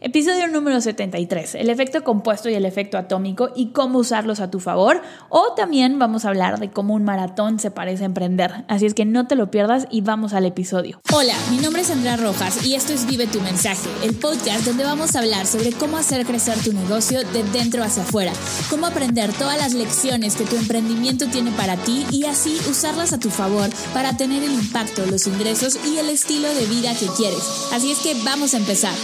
Episodio número 73, el efecto compuesto y el efecto atómico y cómo usarlos a tu favor. O también vamos a hablar de cómo un maratón se parece a emprender. Así es que no te lo pierdas y vamos al episodio. Hola, mi nombre es Andrea Rojas y esto es Vive tu mensaje, el podcast donde vamos a hablar sobre cómo hacer crecer tu negocio de dentro hacia afuera, cómo aprender todas las lecciones que tu emprendimiento tiene para ti y así usarlas a tu favor para tener el impacto, los ingresos y el estilo de vida que quieres. Así es que vamos a empezar.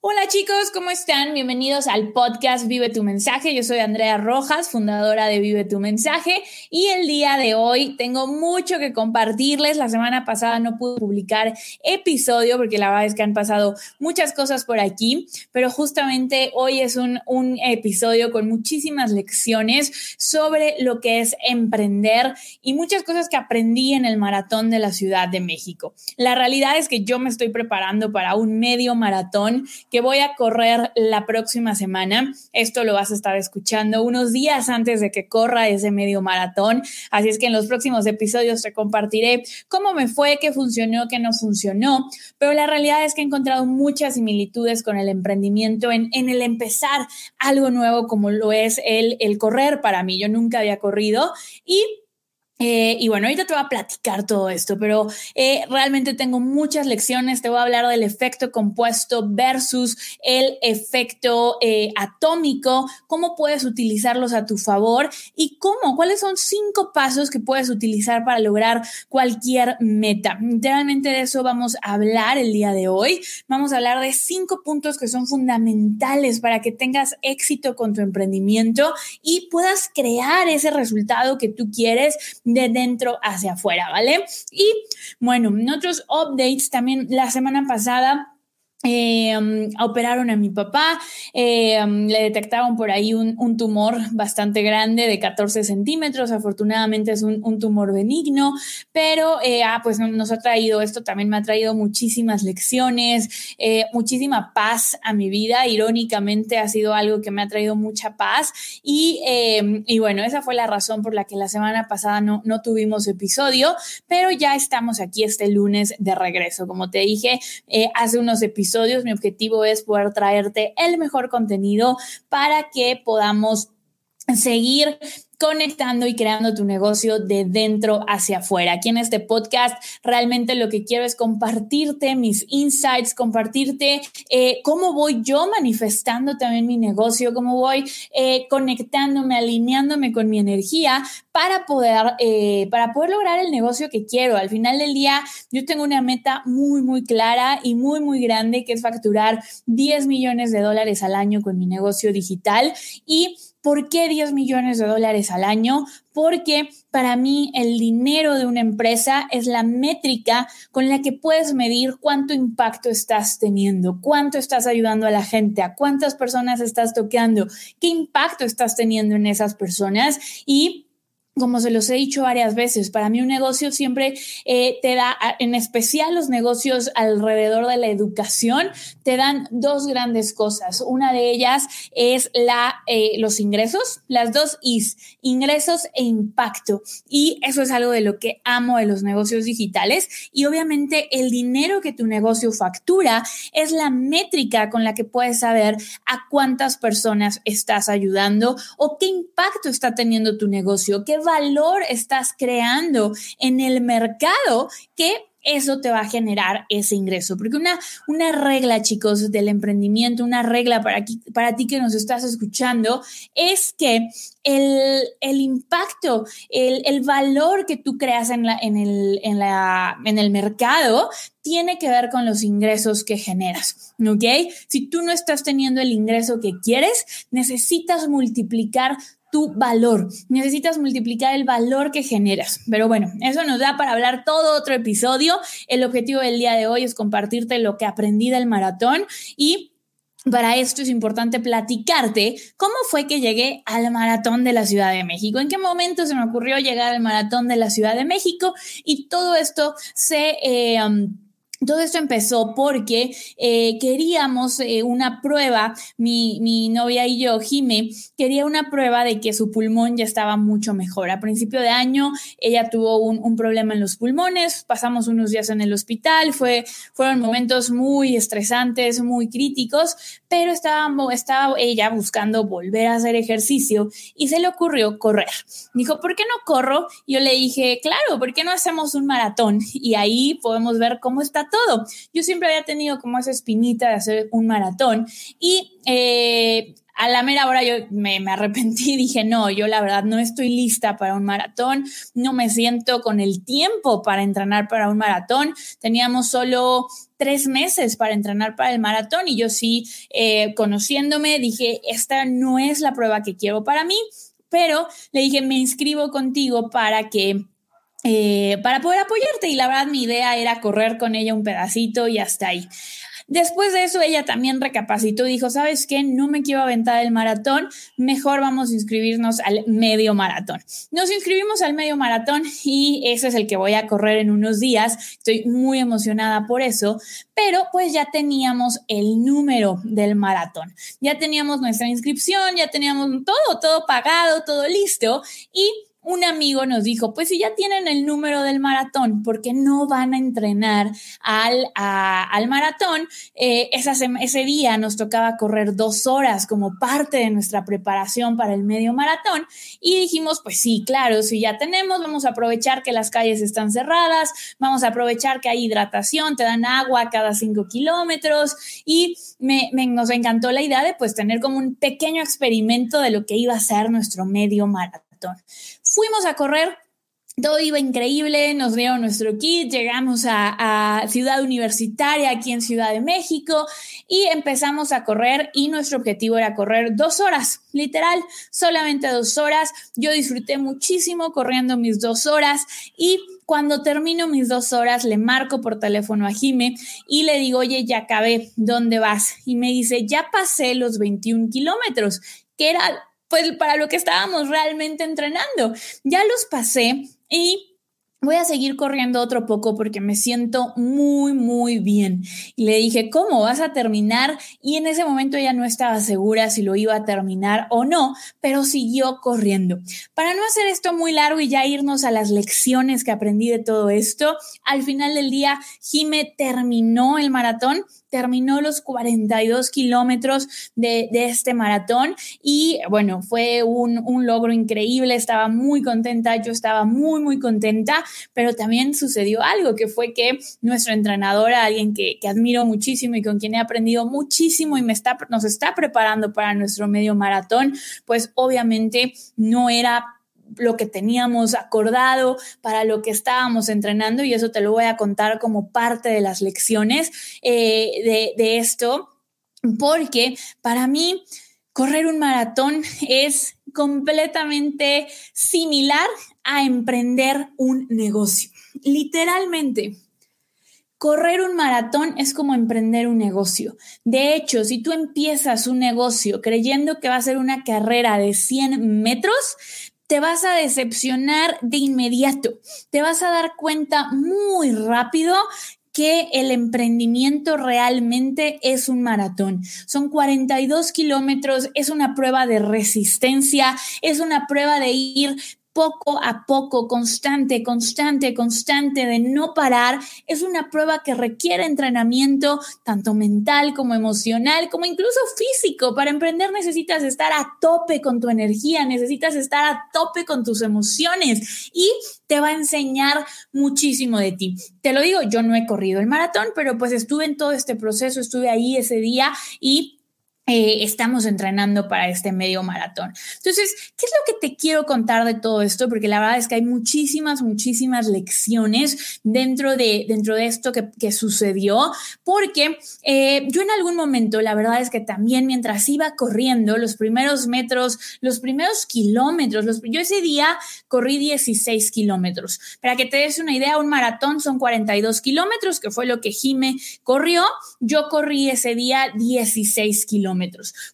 Hola chicos, ¿cómo están? Bienvenidos al podcast Vive tu mensaje. Yo soy Andrea Rojas, fundadora de Vive tu mensaje y el día de hoy tengo mucho que compartirles. La semana pasada no pude publicar episodio porque la verdad es que han pasado muchas cosas por aquí, pero justamente hoy es un, episodio con muchísimas lecciones sobre lo que es emprender y muchas cosas que aprendí en el maratón de la Ciudad de México. La realidad es que yo me estoy preparando para un medio maratón que voy a correr la próxima semana. Esto lo vas a estar escuchando unos días antes de que corra ese medio maratón. Así es que en los próximos episodios te compartiré cómo me fue, qué funcionó, qué no funcionó. Pero la realidad es que he encontrado muchas similitudes con el emprendimiento en, el empezar algo nuevo como lo es el correr para mí. Yo nunca había corrido y eh, y bueno, ahorita te voy a platicar todo esto, pero eh, realmente tengo muchas lecciones. Te voy a hablar del efecto compuesto versus el efecto eh, atómico, cómo puedes utilizarlos a tu favor y cómo, cuáles son cinco pasos que puedes utilizar para lograr cualquier meta. Literalmente de eso vamos a hablar el día de hoy. Vamos a hablar de cinco puntos que son fundamentales para que tengas éxito con tu emprendimiento y puedas crear ese resultado que tú quieres de dentro hacia afuera, ¿vale? Y bueno, en otros updates también la semana pasada eh, um, operaron a mi papá, eh, um, le detectaron por ahí un, tumor bastante grande de 14 centímetros, afortunadamente es un, tumor benigno, pero eh, ah, pues nos ha traído, esto también me ha traído muchísimas lecciones, muchísima paz a mi vida, irónicamente ha sido algo que me ha traído mucha paz y, y bueno, esa fue la razón por la que la semana pasada no, no tuvimos episodio, pero ya estamos aquí este lunes de regreso, como te dije, hace unos episodios mi objetivo es poder traerte el mejor contenido para que podamos seguir conectando y creando tu negocio de dentro hacia afuera. Aquí en este podcast realmente lo que quiero es compartirte mis insights, compartirte eh, cómo voy yo manifestando también mi negocio, cómo voy eh, conectándome, alineándome con mi energía para poder, eh, para poder lograr el negocio que quiero. Al final del día yo tengo una meta muy, muy clara y muy, muy grande que es facturar 10 millones de dólares al año con mi negocio digital y ¿Por qué 10 millones de dólares al año? Porque para mí el dinero de una empresa es la métrica con la que puedes medir cuánto impacto estás teniendo, cuánto estás ayudando a la gente, a cuántas personas estás tocando, qué impacto estás teniendo en esas personas y como se los he dicho varias veces, para mí un negocio siempre eh, te da, en especial los negocios alrededor de la educación, te dan dos grandes cosas. Una de ellas es la, eh, los ingresos, las dos Is, ingresos e impacto. Y eso es algo de lo que amo de los negocios digitales. Y obviamente el dinero que tu negocio factura es la métrica con la que puedes saber a cuántas personas estás ayudando o qué impacto está teniendo tu negocio, qué valor estás creando en el mercado que eso te va a generar ese ingreso. Porque una, una regla, chicos, del emprendimiento, una regla para, para ti que nos estás escuchando, es que el, impacto, el, el, valor que tú creas en, la, en, el, en, la, en el mercado tiene que ver con los ingresos que generas, ¿ok? Si tú no estás teniendo el ingreso que quieres, necesitas multiplicar tu valor. Necesitas multiplicar el valor que generas. Pero bueno, eso nos da para hablar todo otro episodio. El objetivo del día de hoy es compartirte lo que aprendí del maratón y para esto es importante platicarte cómo fue que llegué al maratón de la Ciudad de México, en qué momento se me ocurrió llegar al maratón de la Ciudad de México y todo esto se... Eh, todo esto empezó porque eh, queríamos eh, una prueba, mi, mi, novia y yo, Jime, quería una prueba de que su pulmón ya estaba mucho mejor. A principio de año ella tuvo un, un problema en los pulmones, pasamos unos días en el hospital, fue, fueron momentos muy estresantes, muy críticos, pero estaba, estaba ella buscando volver a hacer ejercicio y se le ocurrió correr. Dijo, ¿por qué no corro? Yo le dije, claro, ¿por qué no hacemos un maratón? Y ahí podemos ver cómo está todo. Yo siempre había tenido como esa espinita de hacer un maratón y eh, a la mera hora yo me, me, arrepentí y dije, no, yo la verdad no estoy lista para un maratón, no me siento con el tiempo para entrenar para un maratón. Teníamos solo tres meses para entrenar para el maratón y yo sí, eh, conociéndome, dije, esta no es la prueba que quiero para mí, pero le dije, me inscribo contigo para que eh, para poder apoyarte. Y la verdad, mi idea era correr con ella un pedacito y hasta ahí. Después de eso, ella también recapacitó y dijo, ¿sabes qué? No me quiero aventar el maratón, mejor vamos a inscribirnos al medio maratón. Nos inscribimos al medio maratón y ese es el que voy a correr en unos días. Estoy muy emocionada por eso, pero pues ya teníamos el número del maratón, ya teníamos nuestra inscripción, ya teníamos todo, todo pagado, todo listo y un amigo nos dijo, pues si ya tienen el número del maratón, ¿por qué no van a entrenar al, al maratón? Eh, ese día nos tocaba correr dos horas como parte de nuestra preparación para el medio maratón y dijimos, pues sí, claro, si ya tenemos, vamos a aprovechar que las calles están cerradas, vamos a aprovechar que hay hidratación, te dan agua cada cinco kilómetros y me, nos encantó la idea de pues tener como un pequeño experimento de lo que iba a ser nuestro medio maratón. Fuimos a correr, todo iba increíble, nos dieron nuestro kit, llegamos a, Ciudad Universitaria, aquí en Ciudad de México, y empezamos a correr y nuestro objetivo era correr dos horas, literal, solamente dos horas. Yo disfruté muchísimo corriendo mis dos horas y cuando termino mis dos horas le marco por teléfono a Jime y le digo, oye, ya acabé, ¿dónde vas? Y me dice, ya pasé los 21 kilómetros, que era pues para lo que estábamos realmente entrenando. Ya los pasé y voy a seguir corriendo otro poco porque me siento muy, muy bien. Y le dije, ¿cómo vas a terminar? Y en ese momento ella no estaba segura si lo iba a terminar o no, pero siguió corriendo. Para no hacer esto muy largo y ya irnos a las lecciones que aprendí de todo esto, al final del día, Jime terminó el maratón terminó los 42 kilómetros de, este maratón y bueno, fue un, logro increíble, estaba muy contenta, yo estaba muy, muy contenta, pero también sucedió algo que fue que nuestro entrenador, alguien que, admiro muchísimo y con quien he aprendido muchísimo y me está, nos está preparando para nuestro medio maratón, pues obviamente no era lo que teníamos acordado, para lo que estábamos entrenando y eso te lo voy a contar como parte de las lecciones eh, de, de esto, porque para mí correr un maratón es completamente similar a emprender un negocio. Literalmente, Correr un maratón es como emprender un negocio. De hecho, si tú empiezas un negocio creyendo que va a ser una carrera de 100 metros, te vas a decepcionar de inmediato. Te vas a dar cuenta muy rápido que el emprendimiento realmente es un maratón. Son 42 kilómetros, es una prueba de resistencia, es una prueba de ir poco a poco, constante, constante, constante, de no parar, es una prueba que requiere entrenamiento tanto mental como emocional, como incluso físico. Para emprender necesitas estar a tope con tu energía, necesitas estar a tope con tus emociones y te va a enseñar muchísimo de ti. Te lo digo, yo no he corrido el maratón, pero pues estuve en todo este proceso, estuve ahí ese día y eh, estamos entrenando para este medio maratón. Entonces, ¿qué es lo que te quiero contar de todo esto? Porque la verdad es que hay muchísimas, muchísimas lecciones dentro de, dentro de esto que, sucedió, porque eh, yo en algún momento, la verdad es que también mientras iba corriendo los primeros metros, los primeros kilómetros, yo ese día corrí 16 kilómetros. Para que te des una idea, un maratón son 42 kilómetros, que fue lo que Jime corrió. Yo corrí ese día 16 kilómetros.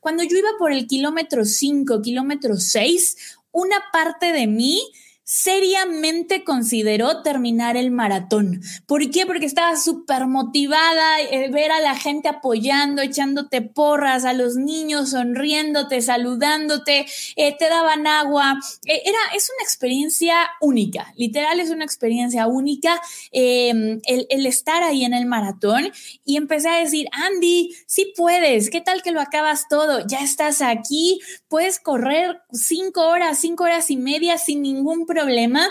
Cuando yo iba por el kilómetro 5, kilómetro 6, una parte de mí seriamente consideró terminar el maratón. ¿Por qué? Porque estaba súper motivada, eh, ver a la gente apoyando, echándote porras, a los niños sonriéndote, saludándote, eh, te daban agua. Eh, era, es una experiencia única, literal es una experiencia única em, el, el estar ahí en el maratón y empecé a decir, Andy, sí puedes, ¿qué tal que lo acabas todo? Ya estás aquí, puedes correr cinco horas, cinco horas y media sin ningún problema problema.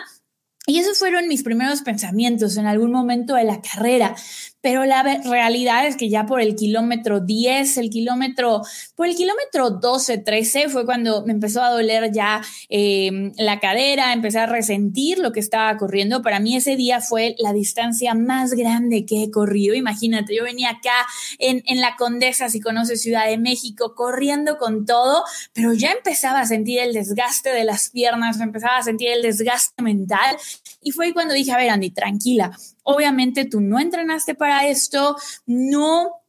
Y esos fueron mis primeros pensamientos en algún momento de la carrera pero la realidad es que ya por el kilómetro 10, el kilómetro, por el kilómetro 12, 13 fue cuando me empezó a doler ya em, la cadera, empecé a resentir lo que estaba corriendo. Para mí ese día fue la distancia más grande que he corrido. Imagínate, yo venía acá en, en la Condesa, si conoces Ciudad de México, corriendo con todo, pero ya empezaba a sentir el desgaste de las piernas, empezaba a sentir el desgaste mental. Y fue cuando dije, a ver, Andy, tranquila, Obviamente tú no entrenaste para esto, no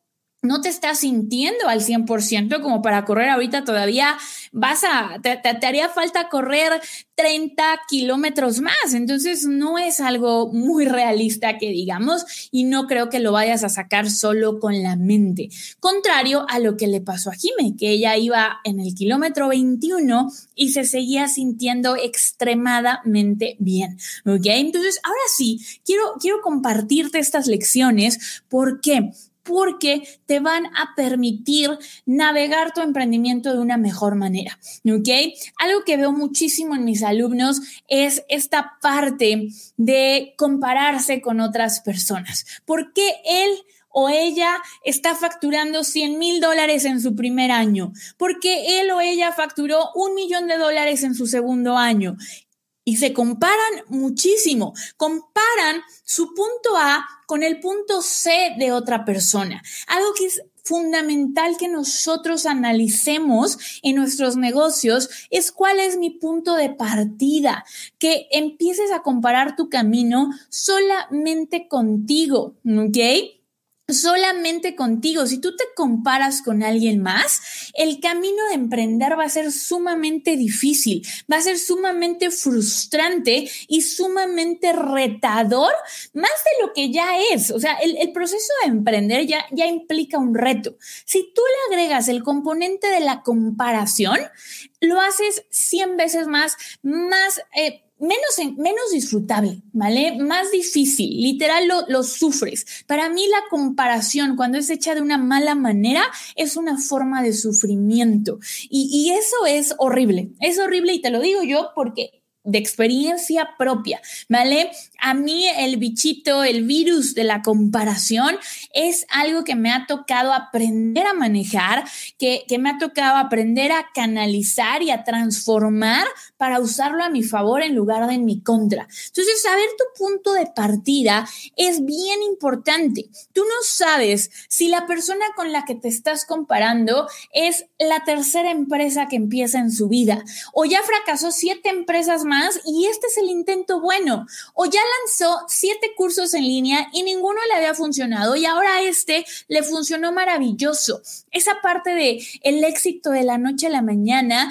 no te estás sintiendo al 100% como para correr ahorita todavía vas a, te, haría falta correr 30 kilómetros más. Entonces no es algo muy realista que digamos y no creo que lo vayas a sacar solo con la mente. Contrario a lo que le pasó a Jime, que ella iba en el kilómetro 21 y se seguía sintiendo extremadamente bien. ¿Ok? Entonces ahora sí, quiero, quiero compartirte estas lecciones. ¿Por qué? Porque te van a permitir navegar tu emprendimiento de una mejor manera, ¿ok? Algo que veo muchísimo en mis alumnos es esta parte de compararse con otras personas. ¿Por qué él o ella está facturando 100 mil dólares en su primer año, porque él o ella facturó un millón de dólares en su segundo año y se comparan muchísimo. Comparan su punto A con el punto C de otra persona. Algo que es fundamental que nosotros analicemos en nuestros negocios es cuál es mi punto de partida, que empieces a comparar tu camino solamente contigo, ¿ok? Solamente contigo. Si tú te comparas con alguien más, el camino de emprender va a ser sumamente difícil, va a ser sumamente frustrante y sumamente retador, más de lo que ya es. O sea, el, proceso de emprender ya, ya implica un reto. Si tú le agregas el componente de la comparación, lo haces 100 veces más, más... Eh, menos, menos disfrutable, ¿vale? Más difícil, literal lo, lo, sufres. Para mí la comparación cuando es hecha de una mala manera es una forma de sufrimiento y, y eso es horrible, es horrible y te lo digo yo porque de experiencia propia, ¿vale? A mí el bichito, el virus de la comparación es algo que me ha tocado aprender a manejar, que, que, me ha tocado aprender a canalizar y a transformar para usarlo a mi favor en lugar de en mi contra. Entonces, saber tu punto de partida es bien importante. Tú no sabes si la persona con la que te estás comparando es la tercera empresa que empieza en su vida o ya fracasó siete empresas más y este es el intento bueno. O ya lanzó siete cursos en línea y ninguno le había funcionado y ahora este le funcionó maravilloso. Esa parte de el éxito de la noche a la mañana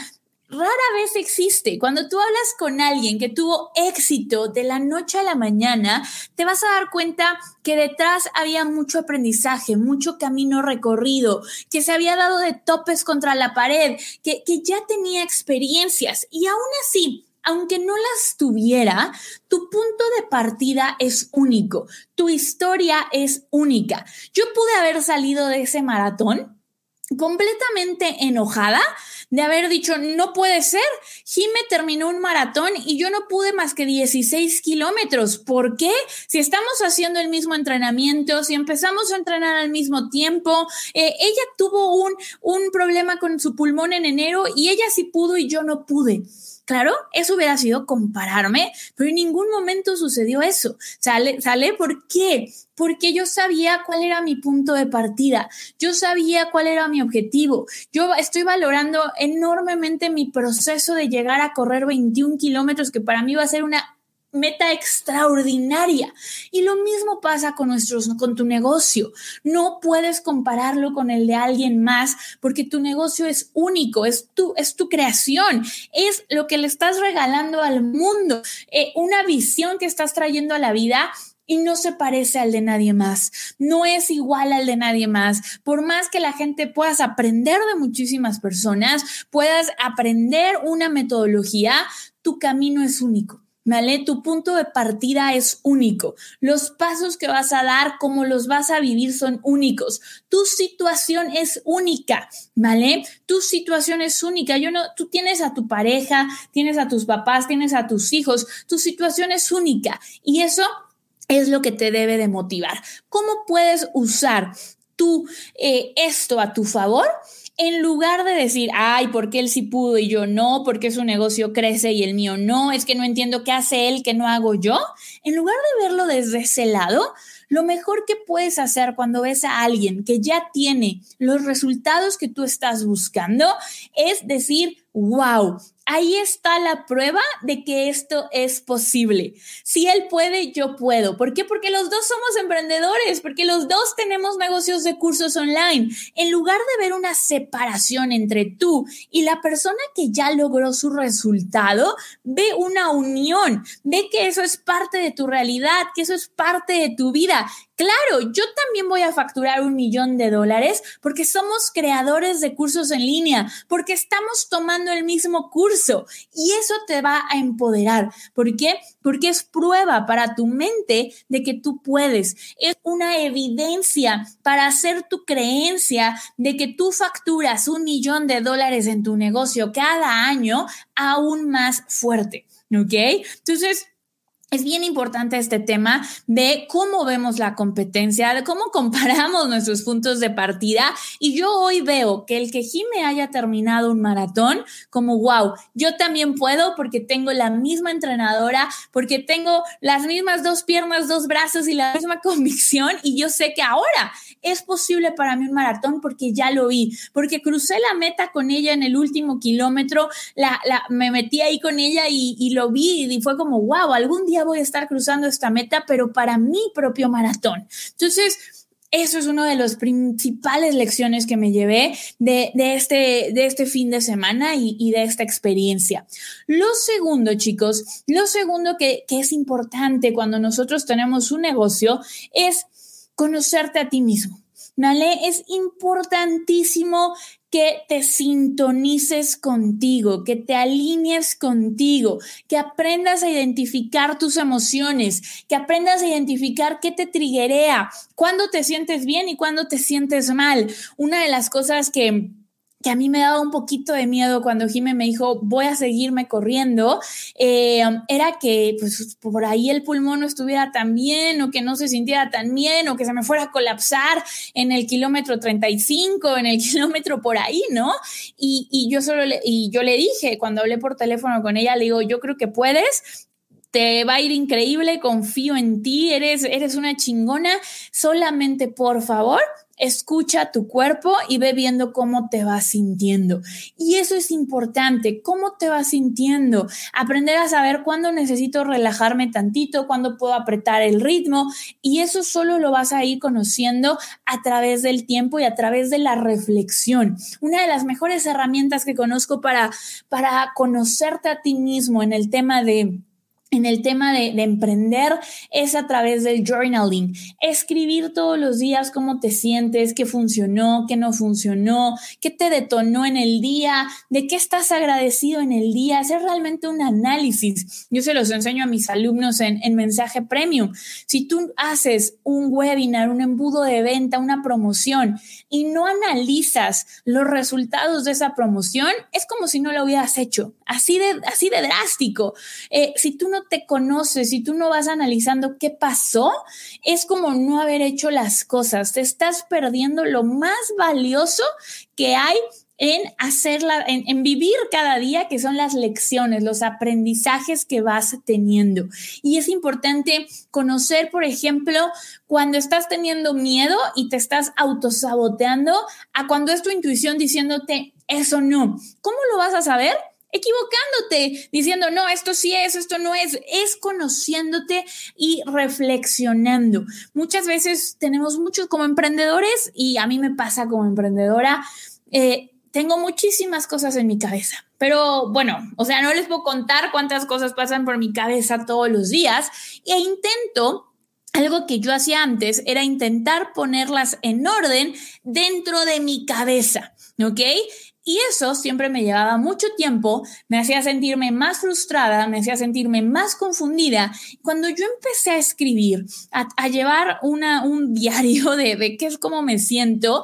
rara vez existe. Cuando tú hablas con alguien que tuvo éxito de la noche a la mañana, te vas a dar cuenta que detrás había mucho aprendizaje, mucho camino recorrido, que se había dado de topes contra la pared, que, que ya tenía experiencias y aún así aunque no las tuviera, tu punto de partida es único, tu historia es única. Yo pude haber salido de ese maratón completamente enojada de haber dicho, no puede ser, Jime terminó un maratón y yo no pude más que 16 kilómetros. ¿Por qué? Si estamos haciendo el mismo entrenamiento, si empezamos a entrenar al mismo tiempo, eh, ella tuvo un, un problema con su pulmón en enero y ella sí pudo y yo no pude. Claro, eso hubiera sido compararme, pero en ningún momento sucedió eso. ¿Sale? ¿Sale? ¿Por qué? Porque yo sabía cuál era mi punto de partida. Yo sabía cuál era mi objetivo. Yo estoy valorando enormemente mi proceso de llegar a correr 21 kilómetros, que para mí va a ser una meta extraordinaria. Y lo mismo pasa con, nuestros, con tu negocio. No puedes compararlo con el de alguien más porque tu negocio es único, es tu, es tu creación, es lo que le estás regalando al mundo, eh, una visión que estás trayendo a la vida y no se parece al de nadie más, no es igual al de nadie más. Por más que la gente puedas aprender de muchísimas personas, puedas aprender una metodología, tu camino es único. ¿Vale? Tu punto de partida es único. Los pasos que vas a dar, cómo los vas a vivir son únicos. Tu situación es única, ¿vale? Tu situación es única. Yo no, tú tienes a tu pareja, tienes a tus papás, tienes a tus hijos. Tu situación es única y eso es lo que te debe de motivar. ¿Cómo puedes usar tú eh, esto a tu favor? En lugar de decir, ay, ¿por qué él sí pudo y yo no? ¿Por qué su negocio crece y el mío no? Es que no entiendo qué hace él que no hago yo. En lugar de verlo desde ese lado, lo mejor que puedes hacer cuando ves a alguien que ya tiene los resultados que tú estás buscando es decir, wow, ahí está la prueba de que esto es posible. Si él puede, yo puedo. ¿Por qué? Porque los dos somos emprendedores, porque los dos tenemos negocios de cursos online. En lugar de ver una separación entre tú y la persona que ya logró su resultado, ve una unión, ve que eso es parte de tu realidad, que eso es parte de tu vida. Claro, yo también voy a facturar un millón de dólares porque somos creadores de cursos en línea, porque estamos tomando el mismo curso y eso te va a empoderar. ¿Por qué? Porque es prueba para tu mente de que tú puedes. Es una evidencia para hacer tu creencia de que tú facturas un millón de dólares en tu negocio cada año aún más fuerte. ¿Ok? Entonces, es bien importante este tema de cómo vemos la competencia, de cómo comparamos nuestros puntos de partida. Y yo hoy veo que el que Jime haya terminado un maratón, como wow, yo también puedo porque tengo la misma entrenadora, porque tengo las mismas dos piernas, dos brazos y la misma convicción. Y yo sé que ahora es posible para mí un maratón porque ya lo vi, porque crucé la meta con ella en el último kilómetro, la, me metí ahí con ella y, y lo vi y fue como wow, algún día voy a estar cruzando esta meta, pero para mi propio maratón. Entonces, eso es una de las principales lecciones que me llevé de, este, de este fin de semana y, de esta experiencia. Lo segundo, chicos, lo segundo que, que es importante cuando nosotros tenemos un negocio es conocerte a ti mismo. ¿Vale? Es importantísimo que te sintonices contigo, que te alinees contigo, que aprendas a identificar tus emociones, que aprendas a identificar qué te triguea, cuándo te sientes bien y cuándo te sientes mal. Una de las cosas que que a mí me daba un poquito de miedo cuando Jime me dijo, voy a seguirme corriendo, eh, era que pues, por ahí el pulmón no estuviera tan bien o que no se sintiera tan bien o que se me fuera a colapsar en el kilómetro 35, en el kilómetro por ahí, ¿no? Y, y yo solo le, y yo le dije, cuando hablé por teléfono con ella, le digo, yo creo que puedes, te va a ir increíble, confío en ti, eres, eres una chingona, solamente por favor escucha tu cuerpo y ve viendo cómo te vas sintiendo. Y eso es importante, cómo te vas sintiendo, aprender a saber cuándo necesito relajarme tantito, cuándo puedo apretar el ritmo y eso solo lo vas a ir conociendo a través del tiempo y a través de la reflexión. Una de las mejores herramientas que conozco para, para conocerte a ti mismo en el tema de en el tema de, emprender es a través del journaling. Escribir todos los días cómo te sientes, qué funcionó, qué no funcionó, qué te detonó en el día, de qué estás agradecido en el día, hacer realmente un análisis. Yo se los enseño a mis alumnos en, en mensaje premium. Si tú haces un webinar, un embudo de venta, una promoción y no analizas los resultados de esa promoción, es como si no lo hubieras hecho. Así de, así de drástico. Eh, si tú no te conoces, si tú no vas analizando qué pasó, es como no haber hecho las cosas. Te estás perdiendo lo más valioso que hay en hacerla, en, vivir cada día, que son las lecciones, los aprendizajes que vas teniendo. Y es importante conocer, por ejemplo, cuando estás teniendo miedo y te estás autosaboteando, a cuando es tu intuición diciéndote, eso no. ¿Cómo lo vas a saber? equivocándote, diciendo, no, esto sí es, esto no es, es conociéndote y reflexionando. Muchas veces tenemos muchos como emprendedores y a mí me pasa como emprendedora. Eh, tengo muchísimas cosas en mi cabeza, pero bueno, o sea, no les puedo contar cuántas cosas pasan por mi cabeza todos los días e intento algo que yo hacía antes era intentar ponerlas en orden dentro de mi cabeza, ¿ok? Y eso siempre me llevaba mucho tiempo, me hacía sentirme más frustrada, me hacía sentirme más confundida. Cuando yo empecé a escribir, a, llevar una, un diario de, de qué es como me siento,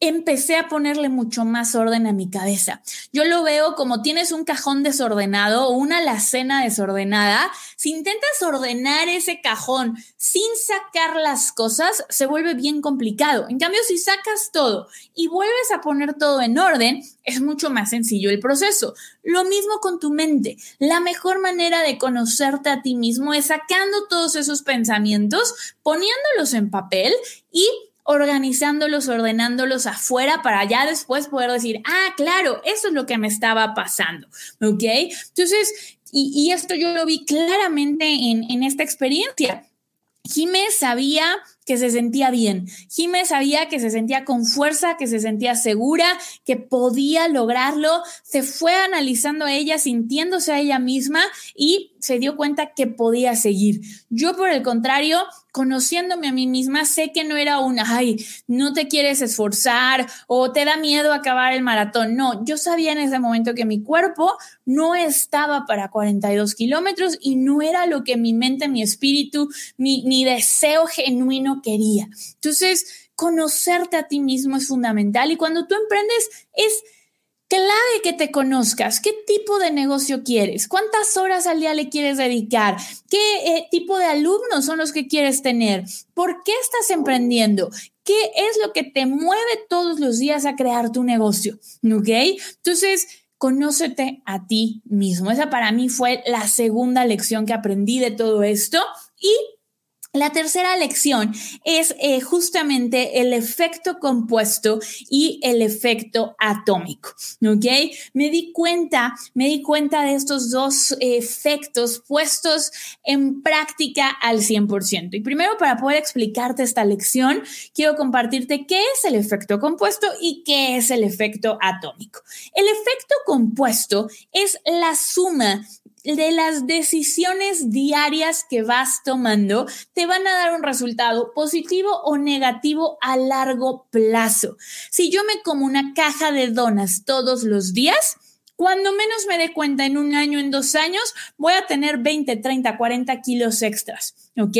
empecé a ponerle mucho más orden a mi cabeza. Yo lo veo como tienes un cajón desordenado o una alacena desordenada. Si intentas ordenar ese cajón sin sacar las cosas, se vuelve bien complicado. En cambio, si sacas todo y vuelves a poner todo en orden, es mucho más sencillo el proceso. Lo mismo con tu mente. La mejor manera de conocerte a ti mismo es sacando todos esos pensamientos, poniéndolos en papel y organizándolos, ordenándolos afuera para ya después poder decir, ah, claro, eso es lo que me estaba pasando, ¿ok? Entonces, y, esto yo lo vi claramente en, en esta experiencia. Jiménez sabía que se sentía bien. Jiménez sabía que se sentía con fuerza, que se sentía segura, que podía lograrlo. Se fue analizando a ella, sintiéndose a ella misma y se dio cuenta que podía seguir. Yo, por el contrario, conociéndome a mí misma, sé que no era una, ay, no te quieres esforzar o te da miedo acabar el maratón. No, yo sabía en ese momento que mi cuerpo no estaba para 42 kilómetros y no era lo que mi mente, mi espíritu, mi, mi deseo genuino quería. Entonces, conocerte a ti mismo es fundamental y cuando tú emprendes es clave que te conozcas. ¿Qué tipo de negocio quieres? ¿Cuántas horas al día le quieres dedicar? ¿Qué eh, tipo de alumnos son los que quieres tener? ¿Por qué estás emprendiendo? ¿Qué es lo que te mueve todos los días a crear tu negocio? ¿Ok? Entonces, conócete a ti mismo. Esa para mí fue la segunda lección que aprendí de todo esto y la tercera lección es eh, justamente el efecto compuesto y el efecto atómico, ¿ok? Me di cuenta, me di cuenta de estos dos efectos puestos en práctica al 100%. Y primero, para poder explicarte esta lección, quiero compartirte qué es el efecto compuesto y qué es el efecto atómico. El efecto compuesto es la suma de las decisiones diarias que vas tomando te van a dar un resultado positivo o negativo a largo plazo. Si yo me como una caja de donas todos los días, cuando menos me dé cuenta en un año, en dos años, voy a tener 20, 30, 40 kilos extras, ¿ok?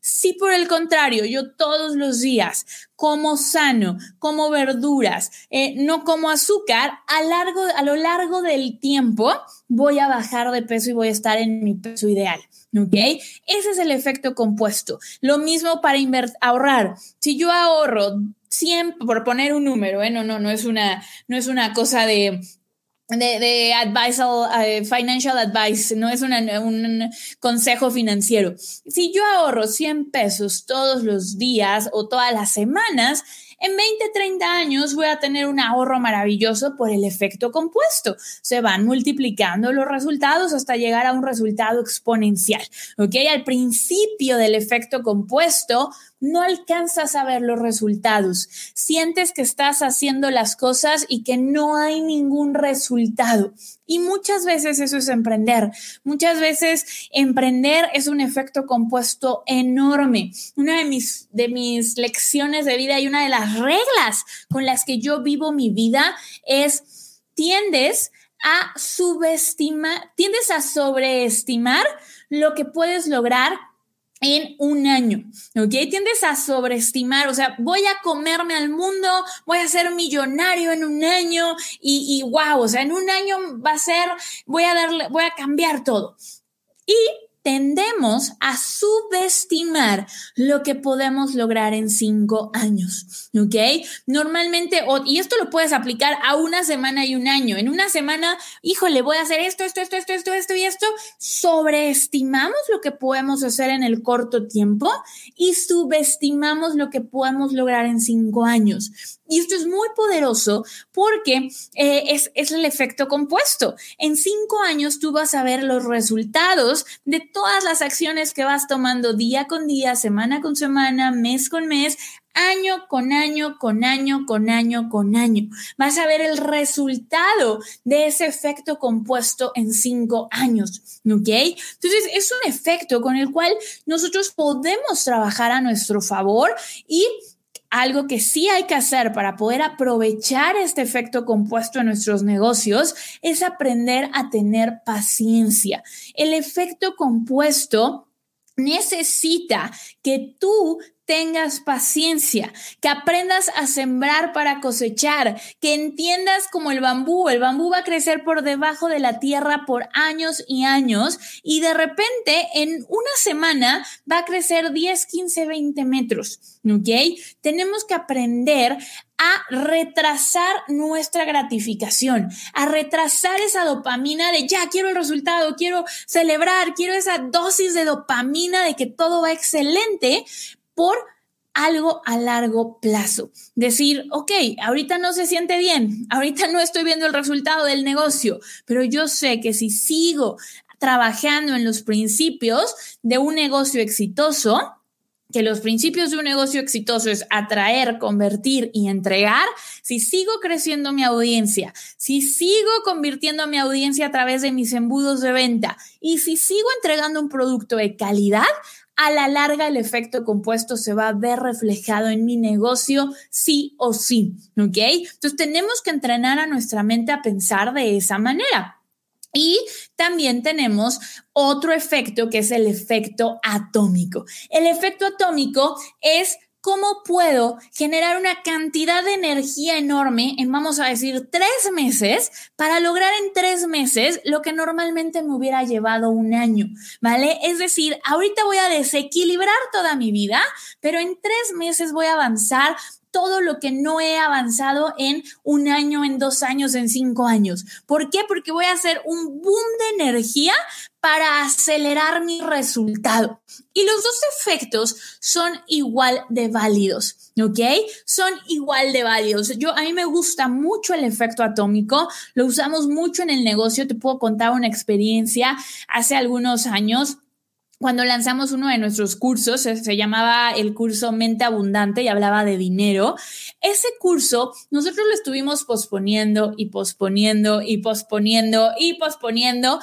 Si por el contrario, yo todos los días como sano, como verduras, eh, no como azúcar, a, largo, a lo largo del tiempo voy a bajar de peso y voy a estar en mi peso ideal, ¿ok? Ese es el efecto compuesto. Lo mismo para ahorrar. Si yo ahorro 100, por poner un número, ¿eh? no, no, no es una, no es una cosa de de, de uh, financial advice, no es un consejo financiero. Si yo ahorro 100 pesos todos los días o todas las semanas, en 20, 30 años voy a tener un ahorro maravilloso por el efecto compuesto. Se van multiplicando los resultados hasta llegar a un resultado exponencial. ¿Ok? Al principio del efecto compuesto, no alcanzas a ver los resultados. Sientes que estás haciendo las cosas y que no hay ningún resultado. Y muchas veces eso es emprender. Muchas veces emprender es un efecto compuesto enorme. Una de mis, de mis lecciones de vida y una de las reglas con las que yo vivo mi vida es tiendes a subestimar, tiendes a sobreestimar lo que puedes lograr en un año, ¿ok? Tiendes a sobreestimar, o sea, voy a comerme al mundo, voy a ser millonario en un año y, y wow, o sea, en un año va a ser, voy a darle, voy a cambiar todo. Y tendemos a subestimar lo que podemos lograr en cinco años, ¿ok? Normalmente, y esto lo puedes aplicar a una semana y un año. En una semana, híjole, voy a hacer esto, esto, esto, esto, esto, esto y esto. Sobreestimamos lo que podemos hacer en el corto tiempo y subestimamos lo que podemos lograr en cinco años. Y esto es muy poderoso porque eh, es, es el efecto compuesto. En cinco años tú vas a ver los resultados de todas las acciones que vas tomando día con día, semana con semana, mes con mes, año con año, con año, con año, con año. Vas a ver el resultado de ese efecto compuesto en cinco años, ¿ok? Entonces es un efecto con el cual nosotros podemos trabajar a nuestro favor y algo que sí hay que hacer para poder aprovechar este efecto compuesto en nuestros negocios es aprender a tener paciencia. El efecto compuesto necesita que tú tengas paciencia, que aprendas a sembrar para cosechar, que entiendas como el bambú, el bambú va a crecer por debajo de la tierra por años y años y de repente en una semana va a crecer 10, 15, 20 metros, ¿ok? Tenemos que aprender a retrasar nuestra gratificación, a retrasar esa dopamina de ya quiero el resultado, quiero celebrar, quiero esa dosis de dopamina de que todo va excelente, por algo a largo plazo. Decir, ok, ahorita no se siente bien, ahorita no estoy viendo el resultado del negocio, pero yo sé que si sigo trabajando en los principios de un negocio exitoso, que los principios de un negocio exitoso es atraer, convertir y entregar, si sigo creciendo mi audiencia, si sigo convirtiendo a mi audiencia a través de mis embudos de venta y si sigo entregando un producto de calidad, a la larga el efecto compuesto se va a ver reflejado en mi negocio sí o sí, ¿ok? Entonces tenemos que entrenar a nuestra mente a pensar de esa manera. Y también tenemos otro efecto que es el efecto atómico. El efecto atómico es ¿Cómo puedo generar una cantidad de energía enorme en, vamos a decir, tres meses para lograr en tres meses lo que normalmente me hubiera llevado un año? ¿Vale? Es decir, ahorita voy a desequilibrar toda mi vida, pero en tres meses voy a avanzar todo lo que no he avanzado en un año, en dos años, en cinco años. ¿Por qué? Porque voy a hacer un boom de energía para acelerar mi resultado. Y los dos efectos son igual de válidos, ¿ok? Son igual de válidos. Yo, a mí me gusta mucho el efecto atómico, lo usamos mucho en el negocio. Te puedo contar una experiencia hace algunos años cuando lanzamos uno de nuestros cursos, se, llamaba el curso Mente Abundante y hablaba de dinero, ese curso nosotros lo estuvimos posponiendo y posponiendo y posponiendo y posponiendo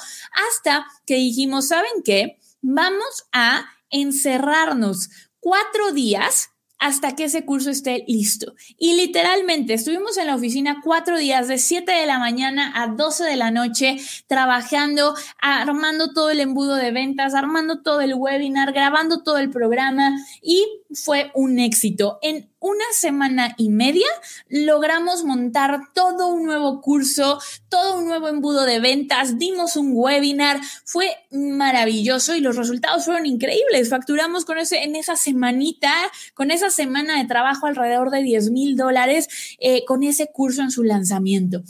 hasta que dijimos, ¿saben qué? Vamos a encerrarnos cuatro días hasta que ese curso esté listo. Y literalmente estuvimos en la oficina cuatro días de 7 de la mañana a 12 de la noche trabajando, armando todo el embudo de ventas, armando todo el webinar, grabando todo el programa y fue un éxito. En una semana y media logramos montar todo un nuevo curso, todo un nuevo embudo de ventas, dimos un webinar, fue maravilloso y los resultados fueron increíbles. Facturamos con ese, en esa semanita, con esa semana de trabajo alrededor de 10 mil dólares eh, con ese curso en su lanzamiento.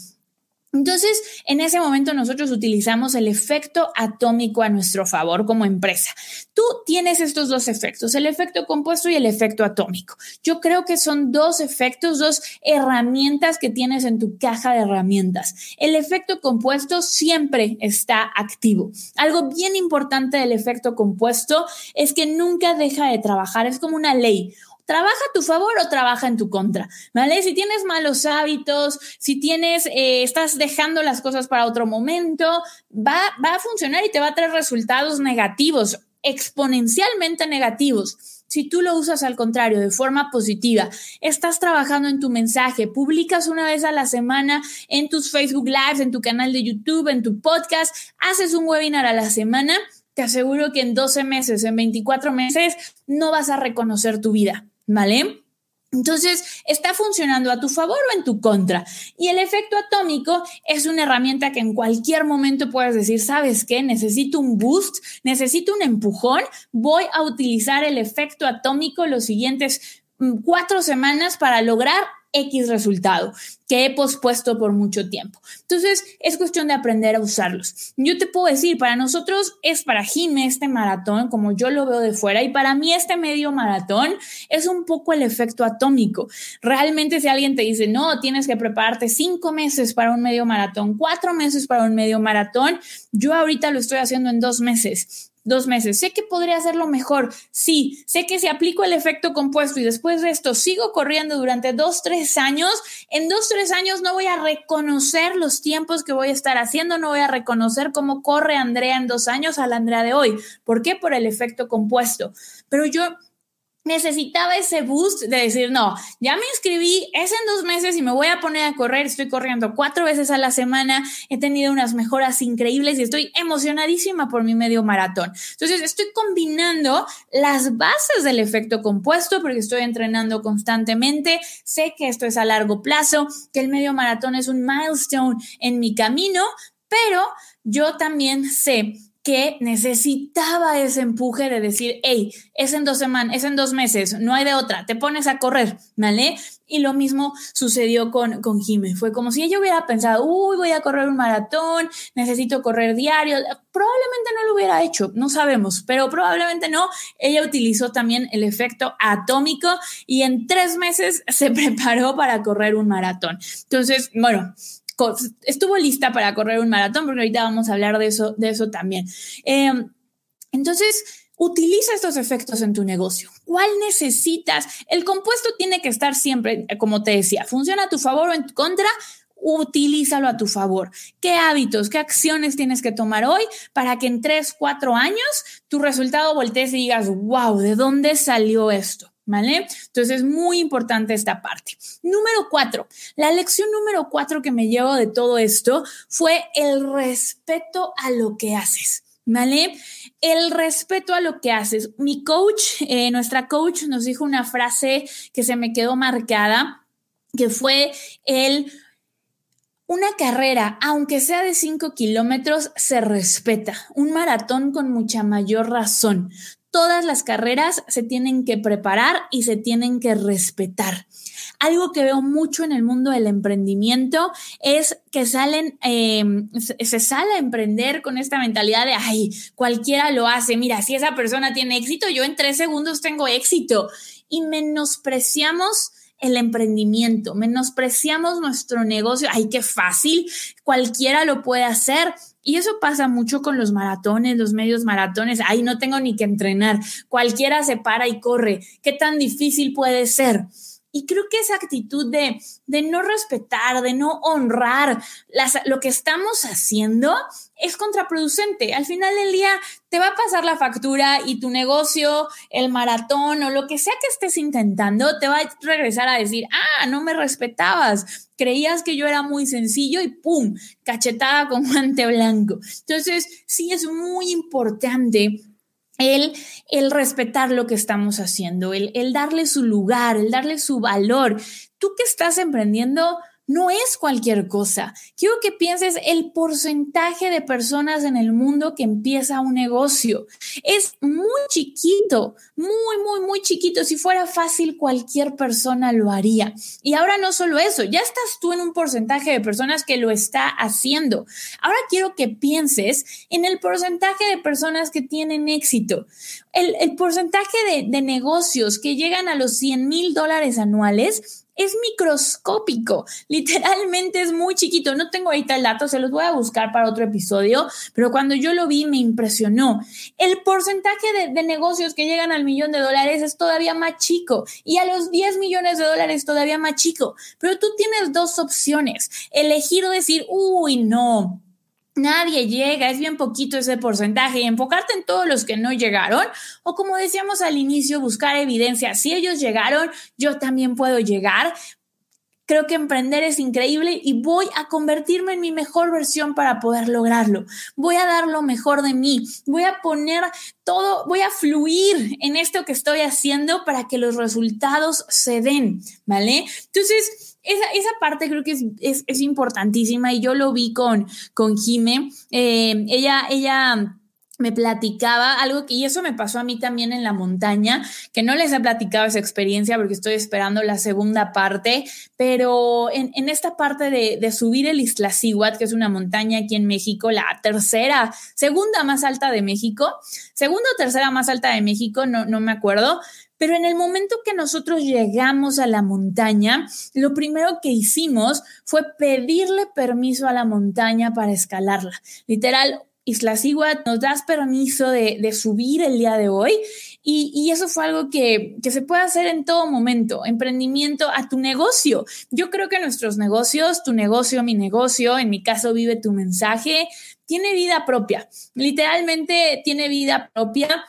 Entonces, en ese momento nosotros utilizamos el efecto atómico a nuestro favor como empresa. Tú tienes estos dos efectos, el efecto compuesto y el efecto atómico. Yo creo que son dos efectos, dos herramientas que tienes en tu caja de herramientas. El efecto compuesto siempre está activo. Algo bien importante del efecto compuesto es que nunca deja de trabajar, es como una ley trabaja a tu favor o trabaja en tu contra, ¿vale? Si tienes malos hábitos, si tienes, eh, estás dejando las cosas para otro momento, va, va a funcionar y te va a traer resultados negativos, exponencialmente negativos. Si tú lo usas al contrario, de forma positiva, estás trabajando en tu mensaje, publicas una vez a la semana en tus Facebook Lives, en tu canal de YouTube, en tu podcast, haces un webinar a la semana, te aseguro que en 12 meses, en 24 meses, no vas a reconocer tu vida. ¿Vale? Entonces, está funcionando a tu favor o en tu contra. Y el efecto atómico es una herramienta que en cualquier momento puedes decir, ¿sabes qué? Necesito un boost, necesito un empujón, voy a utilizar el efecto atómico los siguientes mm, cuatro semanas para lograr X resultado que he pospuesto por mucho tiempo. Entonces, es cuestión de aprender a usarlos. Yo te puedo decir, para nosotros es para Jime este maratón, como yo lo veo de fuera, y para mí este medio maratón es un poco el efecto atómico. Realmente si alguien te dice, no, tienes que prepararte cinco meses para un medio maratón, cuatro meses para un medio maratón, yo ahorita lo estoy haciendo en dos meses dos meses. Sé que podría hacerlo mejor. Sí, sé que si aplico el efecto compuesto y después de esto sigo corriendo durante dos, tres años, en dos, tres años no voy a reconocer los tiempos que voy a estar haciendo, no voy a reconocer cómo corre Andrea en dos años a la Andrea de hoy. ¿Por qué? Por el efecto compuesto. Pero yo necesitaba ese boost de decir, no, ya me inscribí, es en dos meses y me voy a poner a correr, estoy corriendo cuatro veces a la semana, he tenido unas mejoras increíbles y estoy emocionadísima por mi medio maratón. Entonces, estoy combinando las bases del efecto compuesto porque estoy entrenando constantemente, sé que esto es a largo plazo, que el medio maratón es un milestone en mi camino, pero yo también sé que necesitaba ese empuje de decir, hey, es en dos semanas, es en dos meses, no hay de otra, te pones a correr, ¿vale? Y lo mismo sucedió con, con Jime. Fue como si ella hubiera pensado, uy, voy a correr un maratón, necesito correr diario. Probablemente no lo hubiera hecho, no sabemos, pero probablemente no. Ella utilizó también el efecto atómico y en tres meses se preparó para correr un maratón. Entonces, bueno, estuvo lista para correr un maratón, porque ahorita vamos a hablar de eso, de eso también. Em, entonces, Utiliza estos efectos en tu negocio. ¿Cuál necesitas? El compuesto tiene que estar siempre, como te decía, funciona a tu favor o en tu contra. Utilízalo a tu favor. ¿Qué hábitos, qué acciones tienes que tomar hoy para que en tres, cuatro años tu resultado voltees y digas, wow, ¿de dónde salió esto? ¿Vale? Entonces es muy importante esta parte. Número cuatro, la lección número cuatro que me llevo de todo esto fue el respeto a lo que haces. ¿Vale? El respeto a lo que haces. Mi coach, eh, nuestra coach nos dijo una frase que se me quedó marcada, que fue el, una carrera, aunque sea de 5 kilómetros, se respeta. Un maratón con mucha mayor razón todas las carreras se tienen que preparar y se tienen que respetar. Algo que veo mucho en el mundo del emprendimiento es que salen, em, se sale a emprender con esta mentalidad de, ay, cualquiera lo hace. Mira, si esa persona tiene éxito, yo en tres segundos tengo éxito. Y menospreciamos el emprendimiento, menospreciamos nuestro negocio, ay, qué fácil, cualquiera lo puede hacer. Y eso pasa mucho con los maratones, los medios maratones, ay, no tengo ni que entrenar, cualquiera se para y corre, ¿qué tan difícil puede ser? Y creo que esa actitud de, de no respetar, de no honrar lo que estamos haciendo es contraproducente. Al final del día te va a pasar la factura y tu negocio, el maratón o lo que sea que estés intentando, te va a regresar a decir, ah, no me respetabas, creías que yo era muy sencillo y ¡pum! cachetada con guante blanco. Entonces, sí es muy importante el, el respetar lo que estamos haciendo, el, el darle su lugar, el darle su valor. Tú que estás emprendiendo, no es cualquier cosa. Quiero que pienses el porcentaje de personas en el mundo que empieza un negocio. Es muy chiquito, muy, muy, muy chiquito. Si fuera fácil, cualquier persona lo haría. Y ahora no solo eso, ya estás tú en un porcentaje de personas que lo está haciendo. Ahora quiero que pienses en el porcentaje de personas que tienen éxito. El, porcentaje de, de negocios que llegan a los 100 mil dólares anuales es microscópico, literalmente es muy chiquito. No tengo ahorita el dato, se los voy a buscar para otro episodio, pero cuando yo lo vi me impresionó. El porcentaje de, negocios que llegan al millón de dólares es todavía más chico y a los 10 millones de dólares todavía más chico. Pero tú tienes dos opciones, elegir o decir, uy, no, Nadie llega, es bien poquito ese porcentaje y enfocarte en todos los que no llegaron o como decíamos al inicio, buscar evidencia. Si ellos llegaron, yo también puedo llegar. creo que emprender es increíble y voy a convertirme en mi mejor versión para poder lograrlo. Voy a dar lo mejor de mí, voy a poner todo, voy a fluir en esto que estoy haciendo para que los resultados se den, ¿vale? Entonces, esa, esa, parte creo que es, es, es, importantísima y yo lo vi con, con Jime. Eh, ella, ella me platicaba algo que, y eso me pasó a mí también en la montaña, que no les he platicado esa experiencia porque estoy esperando la segunda parte, pero en, en esta parte de, de, subir el Iztaccíhuatl, que es una montaña aquí en México, la tercera, segunda más alta de México, segunda o tercera más alta de México, no, no me acuerdo, pero en el momento que nosotros llegamos a la montaña, lo primero que hicimos fue pedirle permiso a la montaña para escalarla. Literal, Isla Sigua, ¿nos das permiso de, subir el día de hoy? Y, eso fue algo que, que, se puede hacer en todo momento, emprendimiento a tu negocio. Yo creo que nuestros negocios, tu negocio, mi negocio, en mi caso vive tu mensaje, tiene vida propia. Literalmente tiene vida propia.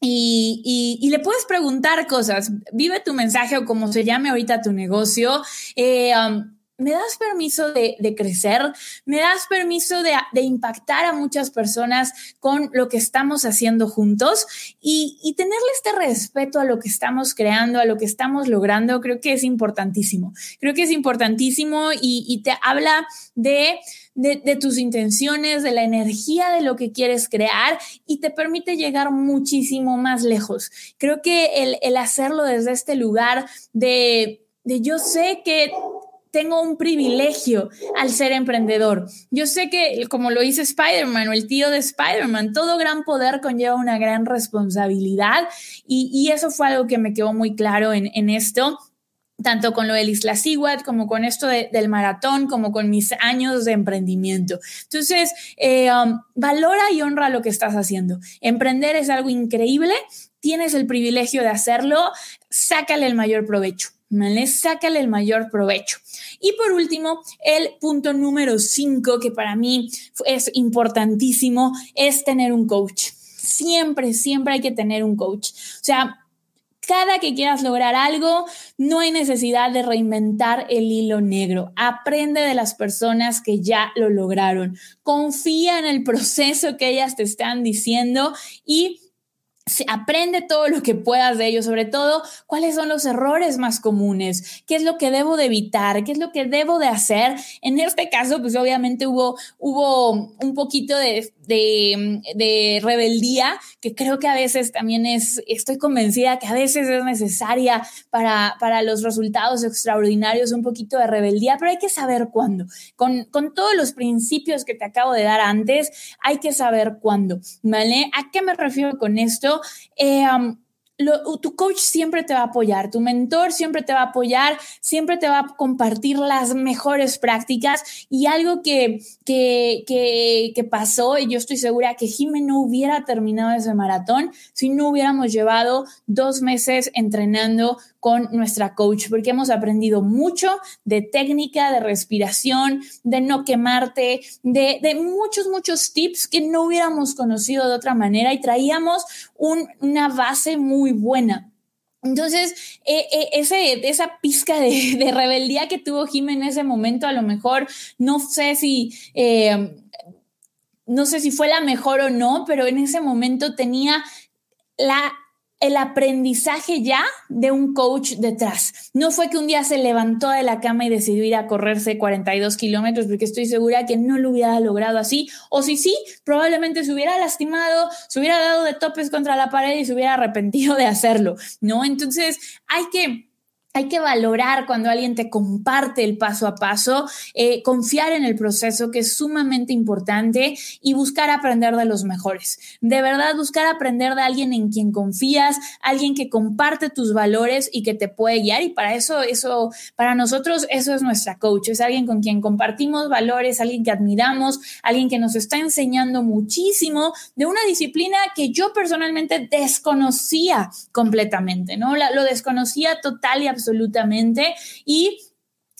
Y, y, le puedes preguntar cosas, vive tu mensaje o como se llame ahorita tu negocio. Eh, um, ¿Me das permiso de, crecer? ¿Me das permiso de, impactar a muchas personas con lo que estamos haciendo juntos? Y, y, tenerle este respeto a lo que estamos creando, a lo que estamos logrando, creo que es importantísimo. Creo que es importantísimo y, te habla de, de, tus intenciones, de la energía de lo que quieres crear y te permite llegar muchísimo más lejos. Creo que el, el hacerlo desde este lugar de, de yo sé que tengo un privilegio al ser emprendedor. Yo sé que, como lo dice Spider-Man o el tío de Spider-Man, todo gran poder conlleva una gran responsabilidad y, eso fue algo que me quedó muy claro en, esto tanto con lo del Isla Sigüat, como con esto del maratón, como con mis años de emprendimiento. Entonces, eh, um, valora y honra lo que estás haciendo. Emprender es algo increíble, tienes el privilegio de hacerlo, sácale el mayor provecho. ¿vale? Sácale el mayor provecho. Y por último, el punto número cinco, que para mí es importantísimo, es tener un coach. Siempre, siempre hay que tener un coach. O sea, cada que quieras lograr algo, no hay necesidad de reinventar el hilo negro. Aprende de las personas que ya lo lograron. Confía en el proceso que ellas te están diciendo y aprende todo lo que puedas de ello, sobre todo cuáles son los errores más comunes, qué es lo que debo de evitar, qué es lo que debo de hacer. En este caso, pues obviamente hubo, hubo un poquito de, de, rebeldía, que creo que a veces también es, estoy convencida que a veces es necesaria para, para los resultados extraordinarios, un poquito de rebeldía, pero hay que saber cuándo. Con, con todos los principios que te acabo de dar antes, hay que saber cuándo, ¿vale? ¿A qué me refiero con esto? Eh, tu coach siempre te va a apoyar, tu mentor siempre te va a apoyar, siempre te va a compartir las mejores prácticas. Y algo que, que, que, que pasó, y yo estoy segura que Jimé no hubiera terminado ese maratón si no hubiéramos llevado dos meses entrenando con nuestra coach, porque hemos aprendido mucho de técnica, de respiración, de no quemarte, de, de muchos, muchos tips que no hubiéramos conocido de otra manera. Y traíamos un, una base muy buena. Entonces, eh, eh, ese, esa pizca de, rebeldía que tuvo Jim en ese momento, a lo mejor, no sé si... Eh, no sé si fue la mejor o no, pero en ese momento tenía la el aprendizaje ya de un coach detrás. No fue que un día se levantó de la cama y decidió ir a correrse 42 kilómetros, porque estoy segura que no lo hubiera logrado así. O si sí, probablemente se hubiera lastimado, se hubiera dado de topes contra la pared y se hubiera arrepentido de hacerlo, ¿no? Entonces hay que hay que valorar cuando alguien te comparte el paso a paso, eh, confiar en el proceso, que es sumamente importante, y buscar aprender de los mejores. De verdad, buscar aprender de alguien en quien confías, alguien que comparte tus valores y que te puede guiar. Y para eso, eso, para nosotros, eso es nuestra coach. Es alguien con quien compartimos valores, alguien que admiramos, alguien que nos está enseñando muchísimo de una disciplina que yo personalmente desconocía completamente, ¿no? lo desconocía total y absolutamente absolutamente. Y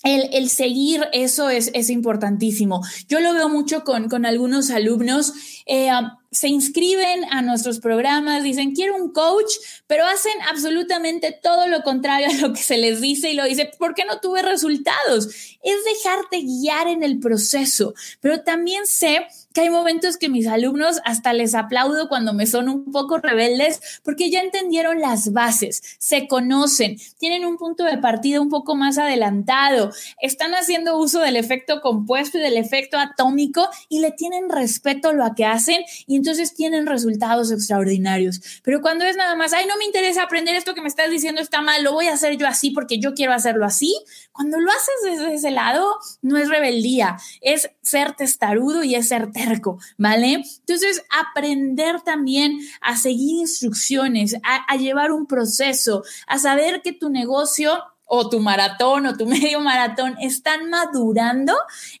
el, seguir eso es, es, importantísimo. Yo lo veo mucho con, con algunos alumnos. Eh, se inscriben a nuestros programas, dicen, quiero un coach, pero hacen absolutamente todo lo contrario a lo que se les dice y lo dice, ¿por qué no tuve resultados? Es dejarte guiar en el proceso, pero también sé que hay momentos que mis alumnos hasta les aplaudo cuando me son un poco rebeldes porque ya entendieron las bases, se conocen, tienen un punto de partida un poco más adelantado, están haciendo uso del efecto compuesto y del efecto atómico y le tienen respeto a lo que hacen y entonces tienen resultados extraordinarios. Pero cuando es nada más, ay, no me interesa aprender esto que me estás diciendo está mal, lo voy a hacer yo así porque yo quiero hacerlo así, cuando lo haces desde ese lado, no es rebeldía, es ser testarudo y es ser terco, ¿vale? Entonces, aprender también a seguir instrucciones, a, llevar un proceso, a saber que tu negocio o tu maratón o tu medio maratón están madurando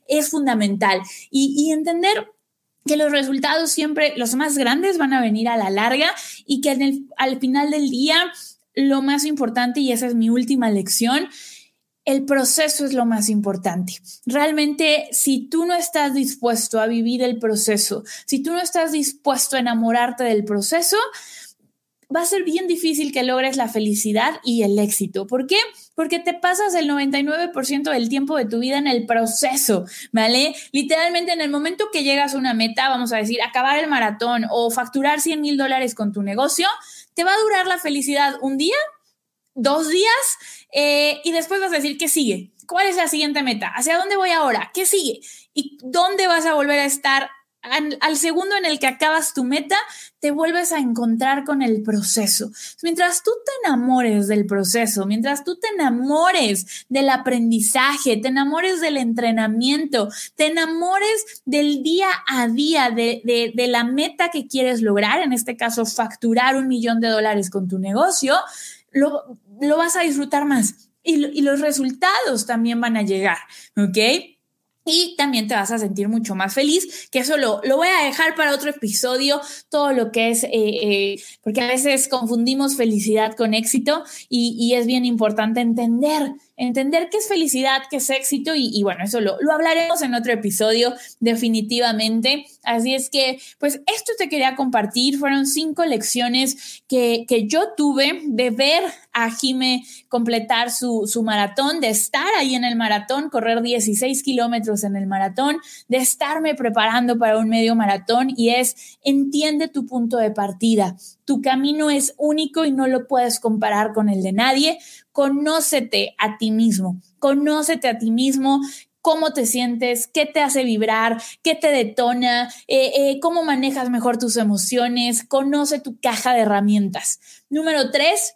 es fundamental. Y, entender que los resultados siempre, los más grandes, van a venir a la larga y que al final del día, lo más importante, y esa es mi última lección, el proceso es lo más importante. Realmente, si tú no estás dispuesto a vivir el proceso, si tú no estás dispuesto a enamorarte del proceso, va a ser bien difícil que logres la felicidad y el éxito. ¿Por qué? Porque te pasas el 99% del tiempo de tu vida en el proceso, ¿vale? Literalmente en el momento que llegas a una meta, vamos a decir, acabar el maratón o facturar 100 mil dólares con tu negocio, te va a durar la felicidad un día dos días eh, y después vas a decir, ¿qué sigue? ¿Cuál es la siguiente meta? ¿Hacia dónde voy ahora? ¿Qué sigue? ¿Y dónde vas a volver a estar? Al, segundo en el que acabas tu meta, te vuelves a encontrar con el proceso. Mientras tú te enamores del proceso, mientras tú te enamores del aprendizaje, te enamores del entrenamiento, te enamores del día a día, de, de, la meta que quieres lograr, en este caso, facturar un millón de dólares con tu negocio, lo, lo vas a disfrutar más y, y los resultados también van a llegar, ¿ok? Y también te vas a sentir mucho más feliz, que eso lo, lo voy a dejar para otro episodio, todo lo que es, eh, eh, porque a veces confundimos felicidad con éxito y, y es bien importante entender entender qué es felicidad, qué es éxito y, bueno, eso lo, lo, hablaremos en otro episodio definitivamente. Así es que, pues esto te quería compartir. Fueron cinco lecciones que, que yo tuve de ver a Jime completar su, su maratón, de estar ahí en el maratón, correr 16 kilómetros en el maratón, de estarme preparando para un medio maratón y es, entiende tu punto de partida. Tu camino es único y no lo puedes comparar con el de nadie conócete a ti mismo, conócete a ti mismo, cómo te sientes, qué te hace vibrar, qué te detona, eh, eh, cómo manejas mejor tus emociones, conoce tu caja de herramientas. Número tres,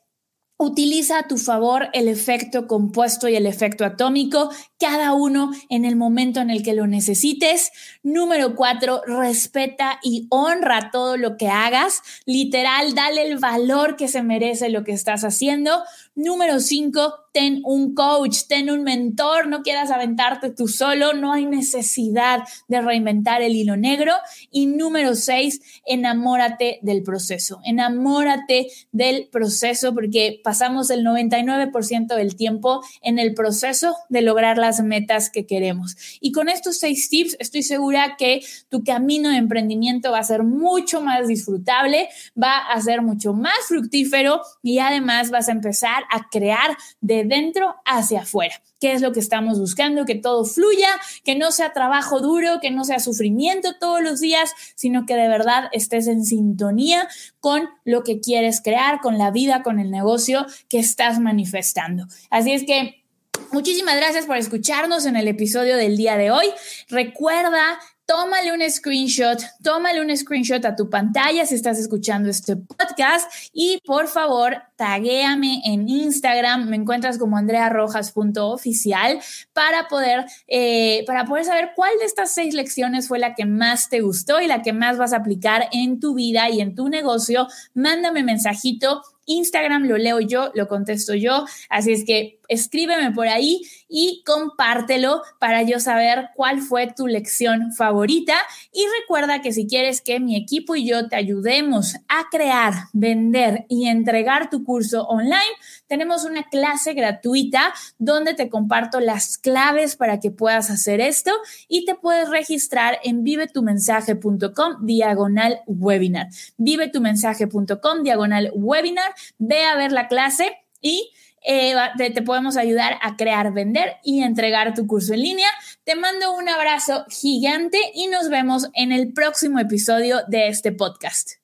Utiliza a tu favor el efecto compuesto y el efecto atómico, cada uno en el momento en el que lo necesites. Número cuatro, respeta y honra todo lo que hagas. Literal, dale el valor que se merece lo que estás haciendo. Número cinco, ten un coach, ten un mentor, no quieras aventarte tú solo, no hay necesidad de reinventar el hilo negro. Y número seis, enamórate del proceso, enamórate del proceso porque pasamos el 99% del tiempo en el proceso de lograr las metas que queremos. Y con estos seis tips estoy segura que tu camino de emprendimiento va a ser mucho más disfrutable, va a ser mucho más fructífero y además vas a empezar a crear de dentro hacia afuera. ¿Qué es lo que estamos buscando? Que todo fluya, que no sea trabajo duro, que no sea sufrimiento todos los días, sino que de verdad estés en sintonía con lo que quieres crear, con la vida, con el negocio que estás manifestando. Así es que Muchísimas gracias por escucharnos en el episodio del día de hoy. Recuerda tómale un screenshot, tómale un screenshot a tu pantalla si estás escuchando este podcast y por favor taguéame en Instagram, me encuentras como andrearrojas.oficial para poder, eh, para poder saber cuál de estas seis lecciones fue la que más te gustó y la que más vas a aplicar en tu vida y en tu negocio. Mándame mensajito Instagram lo leo yo, lo contesto yo, así es que escríbeme por ahí y compártelo para yo saber cuál fue tu lección favorita. Y recuerda que si quieres que mi equipo y yo te ayudemos a crear, vender y entregar tu curso online, tenemos una clase gratuita donde te comparto las claves para que puedas hacer esto y te puedes registrar en vivetumensaje.com diagonal webinar. Vivetumensaje.com diagonal webinar. Ve a ver la clase y eh, te, podemos ayudar a crear, vender y entregar tu curso en línea. Te mando un abrazo gigante y nos vemos en el próximo episodio de este podcast.